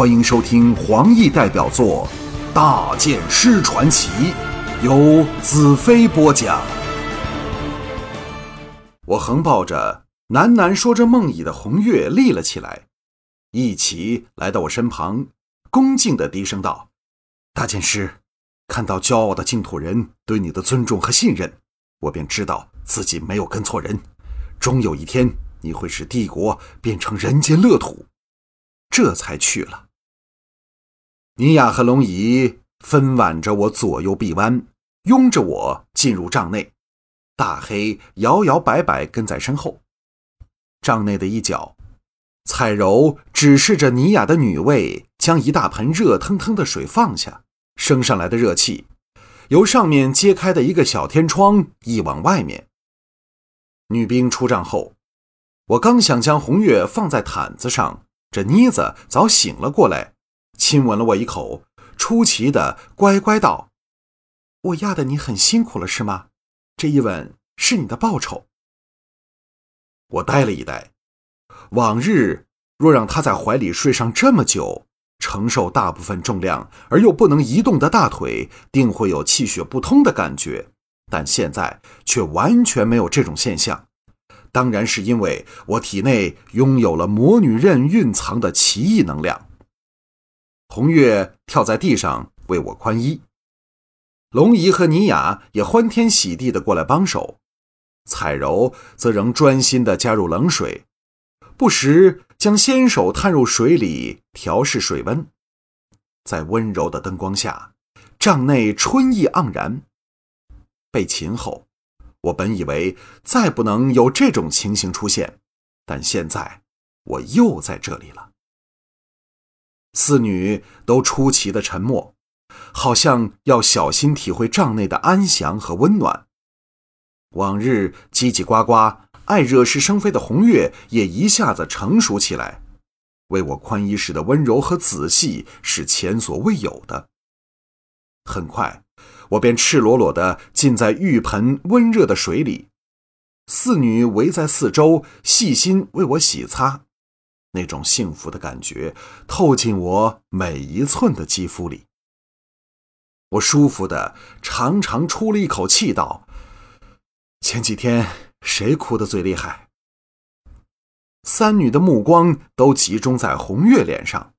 欢迎收听黄奕代表作《大剑师传奇》，由子飞播讲。我横抱着喃喃说着梦呓的红月立了起来，一起来到我身旁，恭敬的低声道：“大剑师，看到骄傲的净土人对你的尊重和信任，我便知道自己没有跟错人。终有一天，你会使帝国变成人间乐土。”这才去了。尼雅和龙姨分挽着我左右臂弯，拥着我进入帐内。大黑摇摇摆摆跟在身后。帐内的一角，彩柔指示着尼雅的女卫将一大盆热腾腾的水放下，升上来的热气由上面揭开的一个小天窗溢往外面。女兵出帐后，我刚想将红月放在毯子上，这妮子早醒了过来。亲吻了我一口，出奇的乖乖道：“我压得你很辛苦了，是吗？这一吻是你的报酬。”我呆了一呆，往日若让他在怀里睡上这么久，承受大部分重量而又不能移动的大腿，定会有气血不通的感觉，但现在却完全没有这种现象。当然是因为我体内拥有了魔女刃蕴藏的奇异能量。红月跳在地上为我宽衣，龙姨和尼雅也欢天喜地的过来帮手，彩柔则仍专心的加入冷水，不时将纤手探入水里调试水温。在温柔的灯光下，帐内春意盎然。被擒后，我本以为再不能有这种情形出现，但现在我又在这里了。四女都出奇的沉默，好像要小心体会帐内的安详和温暖。往日叽叽呱呱、爱惹是生非的红月也一下子成熟起来，为我宽衣时的温柔和仔细是前所未有的。很快，我便赤裸裸地浸在浴盆温热的水里，四女围在四周，细心为我洗擦。那种幸福的感觉透进我每一寸的肌肤里，我舒服的长长出了一口气，道：“前几天谁哭的最厉害？”三女的目光都集中在红月脸上，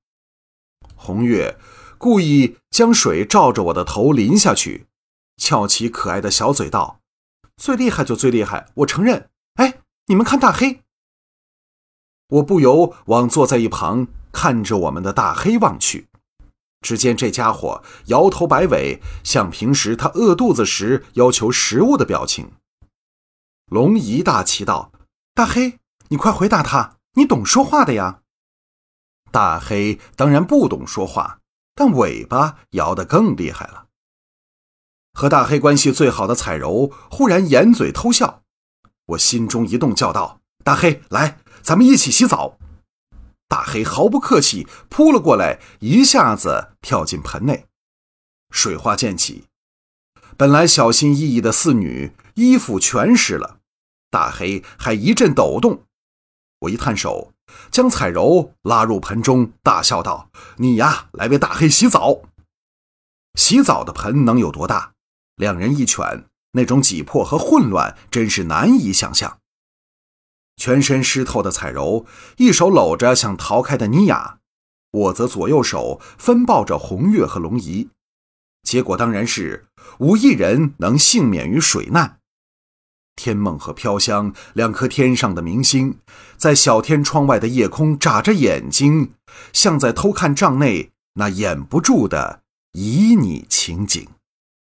红月故意将水照着我的头淋下去，翘起可爱的小嘴道：“最厉害就最厉害，我承认。哎，你们看大黑。”我不由往坐在一旁看着我们的大黑望去，只见这家伙摇头摆尾，像平时他饿肚子时要求食物的表情。龙姨大奇道：“大黑，你快回答他，你懂说话的呀。”大黑当然不懂说话，但尾巴摇得更厉害了。和大黑关系最好的彩柔忽然掩嘴偷笑，我心中一动，叫道：“大黑，来！”咱们一起洗澡。大黑毫不客气扑了过来，一下子跳进盆内，水花溅起。本来小心翼翼的四女衣服全湿了，大黑还一阵抖动。我一探手，将彩柔拉入盆中，大笑道：“你呀，来为大黑洗澡。”洗澡的盆能有多大？两人一拳，那种挤迫和混乱真是难以想象。全身湿透的彩柔，一手搂着想逃开的妮雅，我则左右手分抱着红月和龙姨。结果当然是无一人能幸免于水难。天梦和飘香两颗天上的明星，在小天窗外的夜空眨着眼睛，像在偷看帐内那掩不住的旖旎情景。